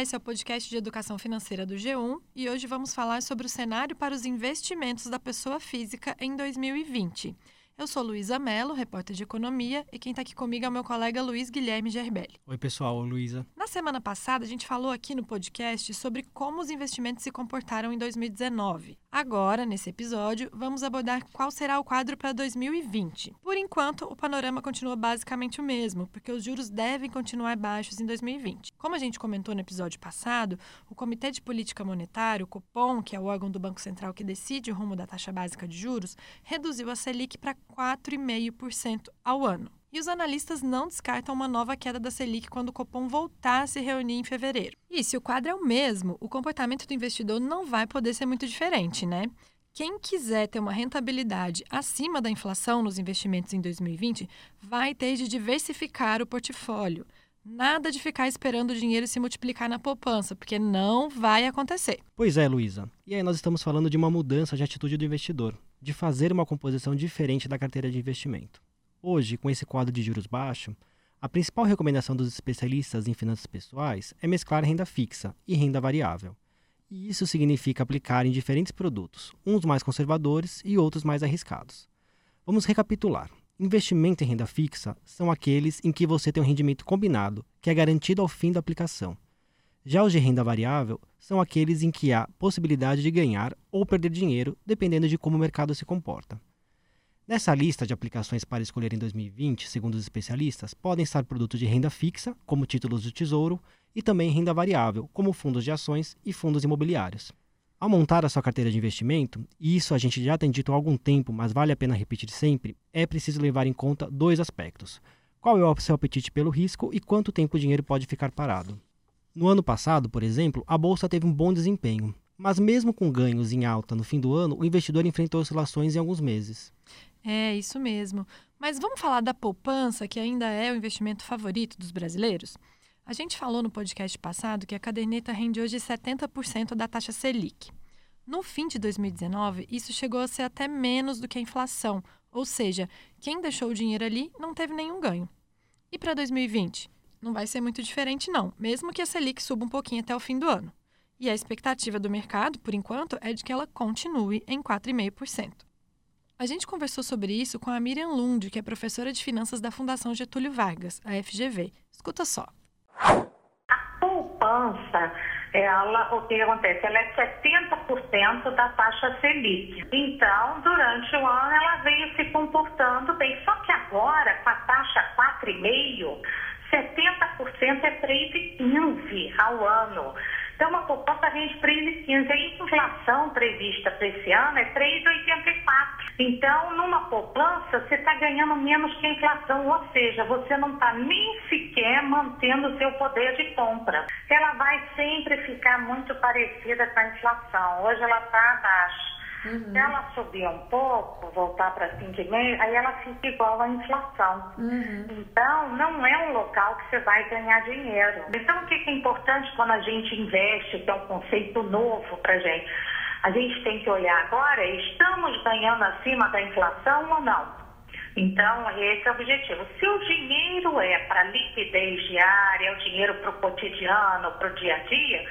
Olá, esse é o podcast de educação financeira do G1 e hoje vamos falar sobre o cenário para os investimentos da pessoa física em 2020. Eu sou Luísa Mello, repórter de economia, e quem está aqui comigo é o meu colega Luiz Guilherme Gerbelli. Oi, pessoal, Luísa. Na semana passada, a gente falou aqui no podcast sobre como os investimentos se comportaram em 2019. Agora, nesse episódio, vamos abordar qual será o quadro para 2020. Por enquanto, o panorama continua basicamente o mesmo, porque os juros devem continuar baixos em 2020. Como a gente comentou no episódio passado, o Comitê de Política Monetária, o Copom, que é o órgão do Banco Central que decide o rumo da taxa básica de juros, reduziu a Selic para 4,5% ao ano. E os analistas não descartam uma nova queda da Selic quando o Copom voltar a se reunir em fevereiro. E se o quadro é o mesmo, o comportamento do investidor não vai poder ser muito diferente, né? Quem quiser ter uma rentabilidade acima da inflação nos investimentos em 2020 vai ter de diversificar o portfólio. Nada de ficar esperando o dinheiro se multiplicar na poupança, porque não vai acontecer. Pois é, Luísa. E aí nós estamos falando de uma mudança de atitude do investidor de fazer uma composição diferente da carteira de investimento. Hoje, com esse quadro de juros baixo, a principal recomendação dos especialistas em finanças pessoais é mesclar renda fixa e renda variável. E isso significa aplicar em diferentes produtos, uns mais conservadores e outros mais arriscados. Vamos recapitular. Investimento em renda fixa são aqueles em que você tem um rendimento combinado, que é garantido ao fim da aplicação. Já os de renda variável são aqueles em que há possibilidade de ganhar ou perder dinheiro, dependendo de como o mercado se comporta. Nessa lista de aplicações para escolher em 2020, segundo os especialistas, podem estar produtos de renda fixa, como títulos do Tesouro, e também renda variável, como fundos de ações e fundos imobiliários. Ao montar a sua carteira de investimento, e isso a gente já tem dito há algum tempo, mas vale a pena repetir sempre, é preciso levar em conta dois aspectos. Qual é o seu apetite pelo risco e quanto tempo o dinheiro pode ficar parado. No ano passado, por exemplo, a bolsa teve um bom desempenho, mas mesmo com ganhos em alta no fim do ano, o investidor enfrentou oscilações em alguns meses. É, isso mesmo. Mas vamos falar da poupança, que ainda é o investimento favorito dos brasileiros? A gente falou no podcast passado que a caderneta rende hoje 70% da taxa Selic. No fim de 2019, isso chegou a ser até menos do que a inflação, ou seja, quem deixou o dinheiro ali não teve nenhum ganho. E para 2020? não vai ser muito diferente, não, mesmo que a Selic suba um pouquinho até o fim do ano. E a expectativa do mercado, por enquanto, é de que ela continue em 4,5%. A gente conversou sobre isso com a Miriam Lund, que é professora de finanças da Fundação Getúlio Vargas, a FGV. Escuta só. A poupança, ela, o que acontece? Ela é 70% da taxa Selic. Então, durante o ano, ela veio se comportando bem. Só que agora, com a taxa 4,5%, 70% é 3,15 ao ano. Então, uma poupança rende 3,15. A inflação prevista para esse ano é 3,84. Então, numa poupança, você está ganhando menos que a inflação, ou seja, você não está nem sequer mantendo o seu poder de compra. Ela vai sempre ficar muito parecida com a inflação. Hoje ela está abaixo. Uhum. Se ela subir um pouco, voltar para 5,5, aí ela fica igual à inflação. Uhum. Então, não é um local que você vai ganhar dinheiro. Então, o que é importante quando a gente investe, que é um conceito novo para gente? A gente tem que olhar agora, estamos ganhando acima da inflação ou não? Então, esse é o objetivo. Se o dinheiro é para liquidez diária, é o dinheiro para o cotidiano, para o dia a dia,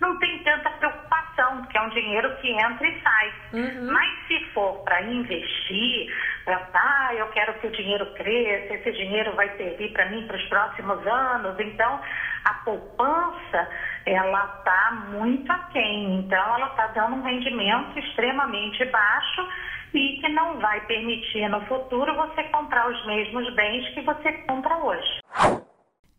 não tem tanta preocupação, porque é um dinheiro que entra e sai. Uhum. Mas se for para investir, para, ah, eu quero que o dinheiro cresça, esse dinheiro vai servir para mim para os próximos anos, então a poupança, ela está muito aquém. Então, ela está dando um rendimento extremamente baixo e que não vai permitir no futuro você comprar os mesmos bens que você compra hoje.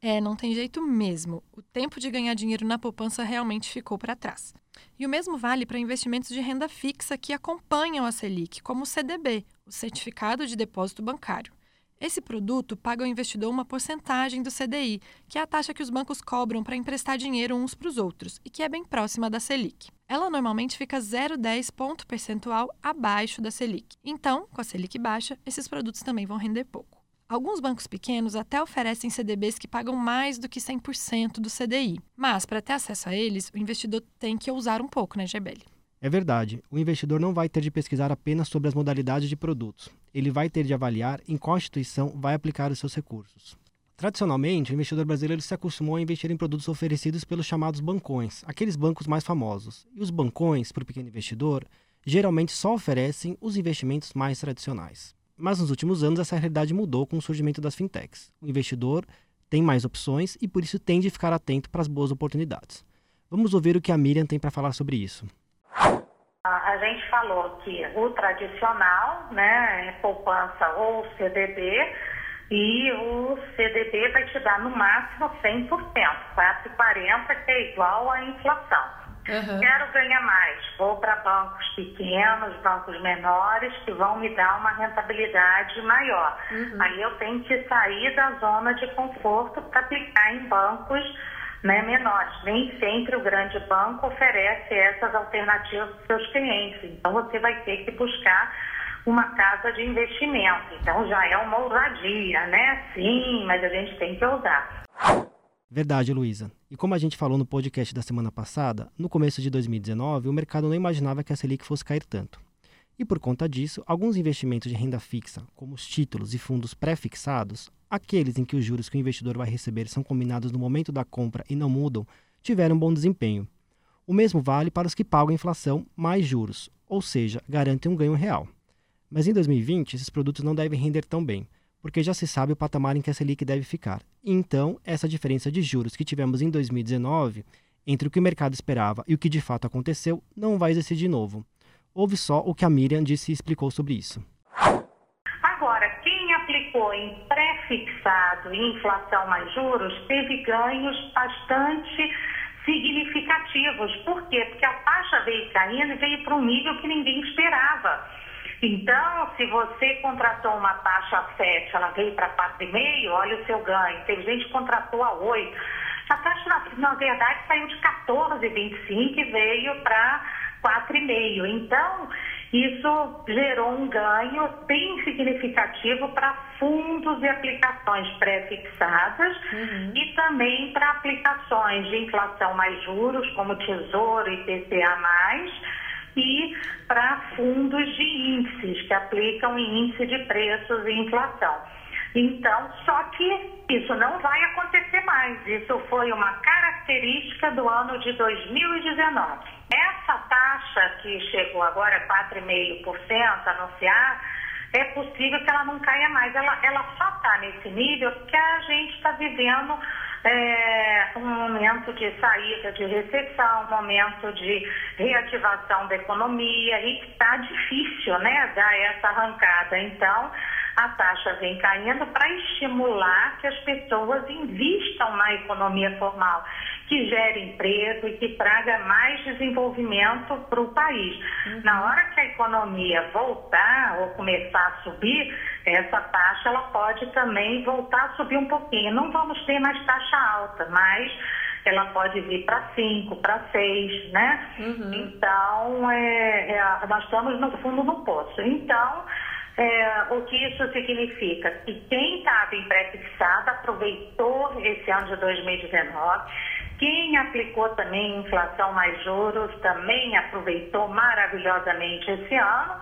É, não tem jeito mesmo. O tempo de ganhar dinheiro na poupança realmente ficou para trás. E o mesmo vale para investimentos de renda fixa que acompanham a Selic, como o CDB, o Certificado de Depósito Bancário. Esse produto paga ao investidor uma porcentagem do CDI, que é a taxa que os bancos cobram para emprestar dinheiro uns para os outros e que é bem próxima da Selic. Ela normalmente fica 0,10 ponto percentual abaixo da Selic. Então, com a Selic baixa, esses produtos também vão render pouco. Alguns bancos pequenos até oferecem CDBs que pagam mais do que 100% do CDI. Mas, para ter acesso a eles, o investidor tem que ousar um pouco, né, Gebeli? É verdade. O investidor não vai ter de pesquisar apenas sobre as modalidades de produtos. Ele vai ter de avaliar em qual instituição vai aplicar os seus recursos. Tradicionalmente, o investidor brasileiro se acostumou a investir em produtos oferecidos pelos chamados bancões, aqueles bancos mais famosos. E os bancões, para o pequeno investidor, geralmente só oferecem os investimentos mais tradicionais. Mas nos últimos anos essa realidade mudou com o surgimento das fintechs. O investidor tem mais opções e por isso tende a ficar atento para as boas oportunidades. Vamos ouvir o que a Miriam tem para falar sobre isso. A gente falou que o tradicional, né, é poupança ou CDB, e o CDB vai te dar no máximo 100%, 4,40 que é igual à inflação. Uhum. Quero ganhar mais, vou para bancos pequenos, bancos menores, que vão me dar uma rentabilidade maior. Uhum. Aí eu tenho que sair da zona de conforto para aplicar em bancos né, menores. Nem sempre o grande banco oferece essas alternativas para os seus clientes. Então você vai ter que buscar uma casa de investimento. Então já é uma ousadia, né? Sim, mas a gente tem que ousar. Verdade, Luísa. E como a gente falou no podcast da semana passada, no começo de 2019 o mercado não imaginava que a Selic fosse cair tanto. E por conta disso, alguns investimentos de renda fixa, como os títulos e fundos pré-fixados, aqueles em que os juros que o investidor vai receber são combinados no momento da compra e não mudam, tiveram bom desempenho. O mesmo vale para os que pagam inflação mais juros, ou seja, garantem um ganho real. Mas em 2020, esses produtos não devem render tão bem, porque já se sabe o patamar em que a Selic deve ficar. Então, essa diferença de juros que tivemos em 2019, entre o que o mercado esperava e o que de fato aconteceu, não vai existir de novo. Ouve só o que a Miriam disse e explicou sobre isso. Agora, quem aplicou em pré-fixado e inflação mais juros teve ganhos bastante significativos. Por quê? Porque a taxa veio caindo e veio para um nível que ninguém esperava. Então, se você contratou uma taxa a 7, ela veio para 4,5, olha o seu ganho. Teve gente que contratou a 8. A taxa, na, na verdade, saiu de 14,25 e veio para 4,5. Então, isso gerou um ganho bem significativo para fundos e aplicações pré-fixadas uhum. e também para aplicações de inflação mais juros, como Tesouro e PCA+, e para fundos de índices, que aplicam índice de preços e inflação. Então, só que isso não vai acontecer mais. Isso foi uma característica do ano de 2019. Essa taxa que chegou agora, 4,5% anunciar, é possível que ela não caia mais. Ela, ela só está nesse nível porque a gente está vivendo é, um momento de saída de recessão, um momento de reativação da economia e está difícil né, dar essa arrancada. Então, a taxa vem caindo para estimular que as pessoas invistam na economia formal, que gere emprego e que traga mais desenvolvimento para o país. Uhum. Na hora que a economia voltar ou começar a subir, essa taxa ela pode também voltar a subir um pouquinho. Não vamos ter mais taxa alta, mas ela pode vir para 5, para 6, né? Uhum. Então, é, é, nós estamos no fundo do poço. Então, é, o que isso significa? Que quem estava em pré-fixado aproveitou esse ano de 2019. Quem aplicou também inflação mais juros também aproveitou maravilhosamente esse ano,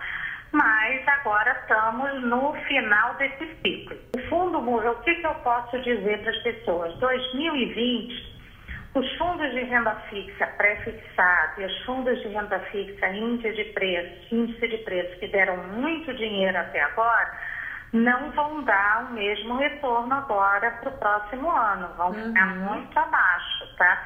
agora estamos no final desse ciclo. O fundo, o que, que eu posso dizer para as pessoas? 2020 os fundos de renda fixa pré-fixado e os fundos de renda fixa índice de preço, índice de preço que deram muito dinheiro até agora, não vão dar o mesmo retorno agora para o próximo ano. Vão uhum. ficar muito abaixo, tá?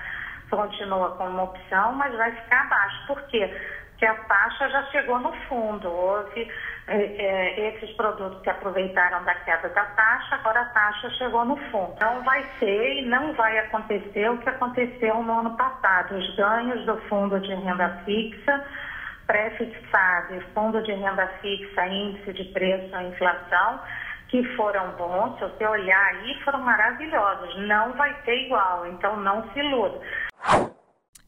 Continua como opção, mas vai ficar abaixo. Por quê? Porque a taxa já chegou no fundo. Houve esses produtos que aproveitaram da queda da taxa, agora a taxa chegou no fundo. Não vai ser e não vai acontecer o que aconteceu no ano passado. Os ganhos do fundo de renda fixa, pré-fixado e fundo de renda fixa, índice de preço à inflação, que foram bons, se você olhar aí, foram maravilhosos. Não vai ter igual, então não se iluda.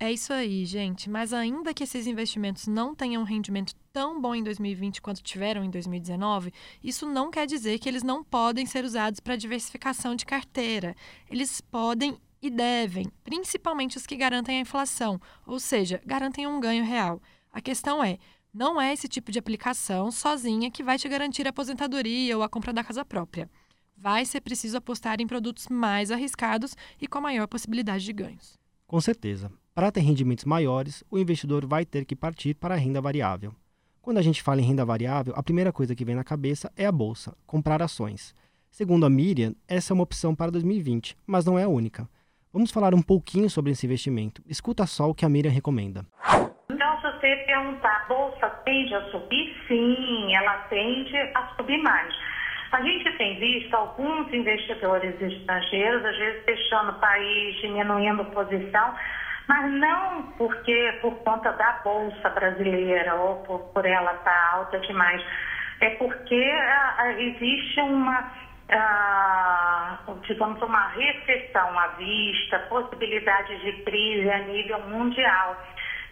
É isso aí, gente. Mas ainda que esses investimentos não tenham um rendimento tão bom em 2020 quanto tiveram em 2019, isso não quer dizer que eles não podem ser usados para diversificação de carteira. Eles podem e devem, principalmente os que garantem a inflação, ou seja, garantem um ganho real. A questão é, não é esse tipo de aplicação sozinha que vai te garantir a aposentadoria ou a compra da casa própria. vai ser preciso apostar em produtos mais arriscados e com maior possibilidade de ganhos. Com certeza. Para ter rendimentos maiores, o investidor vai ter que partir para a renda variável. Quando a gente fala em renda variável, a primeira coisa que vem na cabeça é a bolsa, comprar ações. Segundo a Miriam, essa é uma opção para 2020, mas não é a única. Vamos falar um pouquinho sobre esse investimento. Escuta só o que a Miriam recomenda. Então, se você perguntar, a bolsa tende a subir? Sim, ela tende a subir mais. A gente tem visto alguns investidores estrangeiros, às vezes fechando o país, diminuindo posição, mas não porque por conta da bolsa brasileira ou por, por ela estar tá alta demais, é porque ah, existe uma ah, digamos, uma recessão à vista, possibilidades de crise a nível mundial.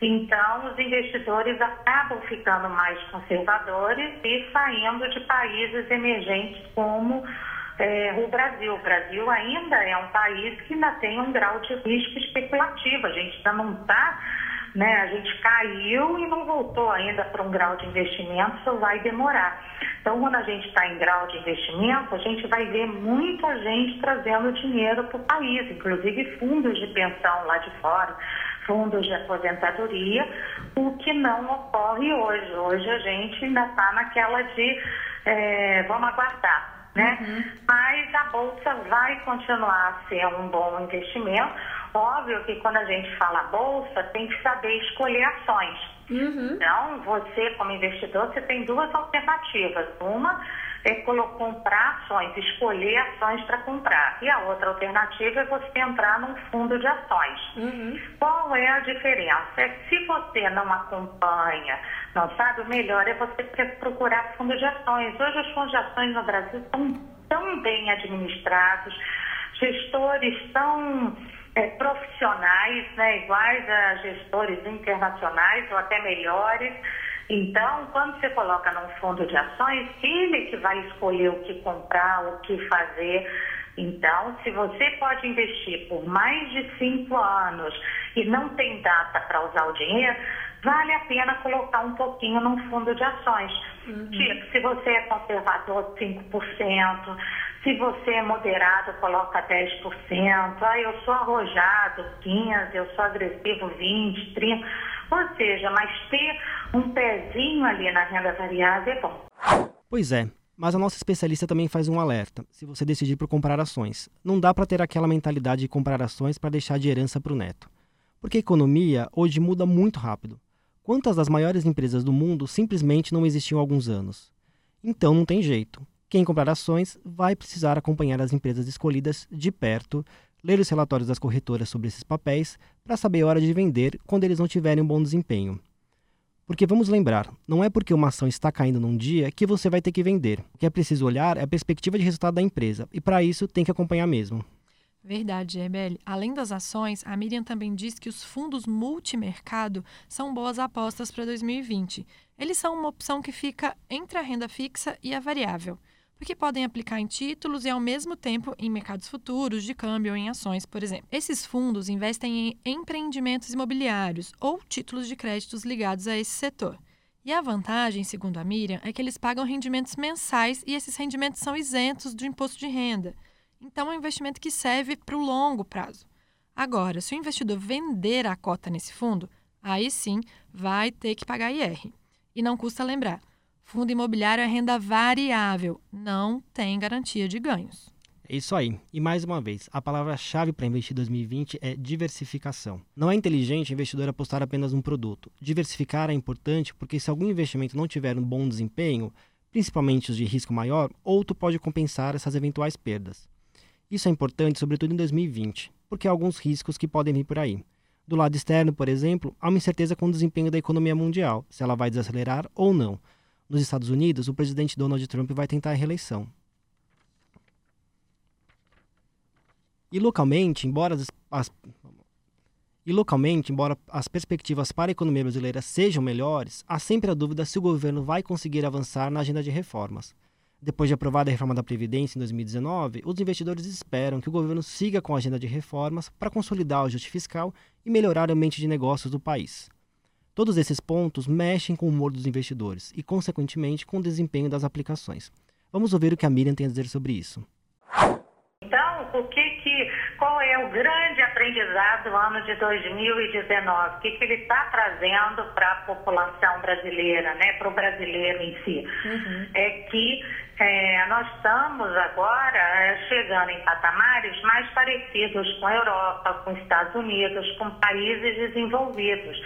Então, os investidores acabam ficando mais conservadores e saindo de países emergentes como é, o Brasil. O Brasil ainda é um país que ainda tem um grau de risco especulativo. A gente ainda não está né? A gente caiu e não voltou ainda para um grau de investimento, isso vai demorar. Então, quando a gente está em grau de investimento, a gente vai ver muita gente trazendo dinheiro para o país, inclusive fundos de pensão lá de fora, fundos de aposentadoria, o que não ocorre hoje. Hoje a gente ainda está naquela de é, vamos aguardar. Né? Uhum. Mas a bolsa vai continuar a ser um bom investimento Óbvio que quando a gente fala bolsa, tem que saber escolher ações. Uhum. Então, você como investidor, você tem duas alternativas. Uma é comprar ações, escolher ações para comprar. E a outra alternativa é você entrar num fundo de ações. Uhum. Qual é a diferença? É que se você não acompanha, não sabe, o melhor é você procurar fundo de ações. Hoje os fundos de ações no Brasil estão tão bem administrados, gestores tão é, profissionais, né, iguais a gestores internacionais ou até melhores. Então, quando você coloca num fundo de ações, ele que vai escolher o que comprar, o que fazer. Então, se você pode investir por mais de cinco anos e não tem data para usar o dinheiro, vale a pena colocar um pouquinho num fundo de ações. Uhum. Tipo, se você é conservador, 5%, se você é moderado, coloca 10%. Ah, eu sou arrojado, 15%, eu sou agressivo, 20%, 30%. Ou seja, mas ter um pezinho ali na renda variável é bom. Pois é, mas a nossa especialista também faz um alerta. Se você decidir por comprar ações, não dá para ter aquela mentalidade de comprar ações para deixar de herança para o neto. Porque a economia hoje muda muito rápido. Quantas das maiores empresas do mundo simplesmente não existiam há alguns anos? Então não tem jeito. Quem comprar ações vai precisar acompanhar as empresas escolhidas de perto, ler os relatórios das corretoras sobre esses papéis para saber a hora de vender quando eles não tiverem um bom desempenho. Porque vamos lembrar, não é porque uma ação está caindo num dia que você vai ter que vender. O que é preciso olhar é a perspectiva de resultado da empresa, e para isso tem que acompanhar mesmo. Verdade, Rebele. Além das ações, a Miriam também diz que os fundos multimercado são boas apostas para 2020. Eles são uma opção que fica entre a renda fixa e a variável, porque podem aplicar em títulos e, ao mesmo tempo, em mercados futuros, de câmbio ou em ações, por exemplo. Esses fundos investem em empreendimentos imobiliários ou títulos de créditos ligados a esse setor. E a vantagem, segundo a Miriam, é que eles pagam rendimentos mensais e esses rendimentos são isentos do imposto de renda. Então, é um investimento que serve para o longo prazo. Agora, se o investidor vender a cota nesse fundo, aí sim vai ter que pagar IR. E não custa lembrar: fundo imobiliário é renda variável, não tem garantia de ganhos. É isso aí. E mais uma vez, a palavra-chave para investir em 2020 é diversificação. Não é inteligente o investidor apostar apenas num produto. Diversificar é importante porque se algum investimento não tiver um bom desempenho, principalmente os de risco maior, outro pode compensar essas eventuais perdas. Isso é importante, sobretudo em 2020, porque há alguns riscos que podem vir por aí. Do lado externo, por exemplo, há uma incerteza com o desempenho da economia mundial, se ela vai desacelerar ou não. Nos Estados Unidos, o presidente Donald Trump vai tentar a reeleição. E localmente, embora as, as, e localmente, embora as perspectivas para a economia brasileira sejam melhores, há sempre a dúvida se o governo vai conseguir avançar na agenda de reformas. Depois de aprovada a reforma da Previdência em 2019, os investidores esperam que o governo siga com a agenda de reformas para consolidar o ajuste fiscal e melhorar o ambiente de negócios do país. Todos esses pontos mexem com o humor dos investidores e, consequentemente, com o desempenho das aplicações. Vamos ouvir o que a Miriam tem a dizer sobre isso. Então, o que que, qual é o grande aprendizado do ano de 2019? O que, que ele está trazendo para a população brasileira, né, para o brasileiro em si? Uhum. É que é, nós estamos agora é, chegando em patamares mais parecidos com a Europa, com os Estados Unidos, com países desenvolvidos,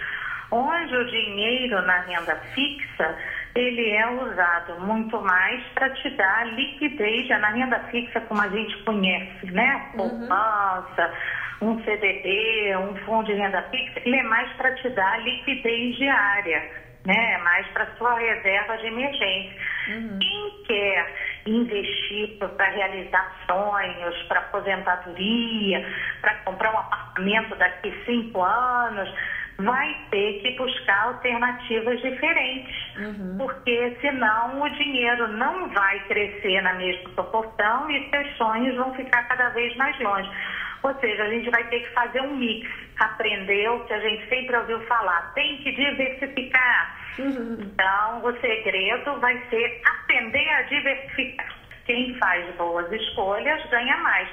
onde o dinheiro na renda fixa ele é usado muito mais para te dar liquidez na renda fixa como a gente conhece, né? Uhum. Poupança, uhum. um CDB, um fundo de renda fixa, ele é mais para te dar liquidez diária, né? É mais para sua reserva de emergência. Uhum. Quem quer investir para realizar sonhos, para aposentadoria, para comprar um apartamento daqui cinco anos, vai ter que buscar alternativas diferentes, uhum. porque senão o dinheiro não vai crescer na mesma proporção e seus sonhos vão ficar cada vez mais longe. Ou seja, a gente vai ter que fazer um mix, aprender o que a gente sempre ouviu falar, tem que diversificar. Uhum. Então, o segredo vai ser aprender a diversificar. Quem faz boas escolhas ganha mais.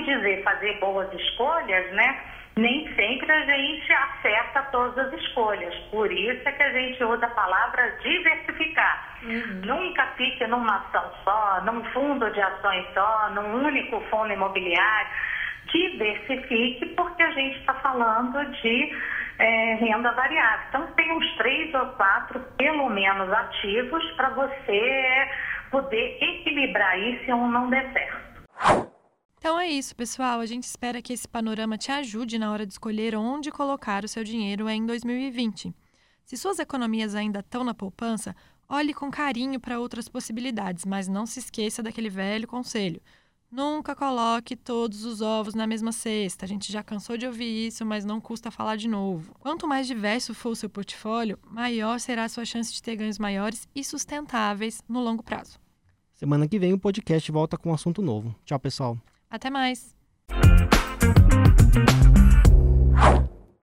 Que dizer fazer boas escolhas, né? nem sempre a gente acerta todas as escolhas. Por isso é que a gente usa a palavra diversificar. Uhum. Nunca fique numa ação só, num fundo de ações só, num único fundo imobiliário. Diversifique, porque a gente está falando de é, renda variável. Então, tem uns três ou quatro, pelo menos, ativos para você poder equilibrar isso se um não der certo. Então é isso, pessoal. A gente espera que esse panorama te ajude na hora de escolher onde colocar o seu dinheiro em 2020. Se suas economias ainda estão na poupança, olhe com carinho para outras possibilidades, mas não se esqueça daquele velho conselho. Nunca coloque todos os ovos na mesma cesta. A gente já cansou de ouvir isso, mas não custa falar de novo. Quanto mais diverso for o seu portfólio, maior será a sua chance de ter ganhos maiores e sustentáveis no longo prazo. Semana que vem o podcast volta com um assunto novo. Tchau, pessoal. Até mais!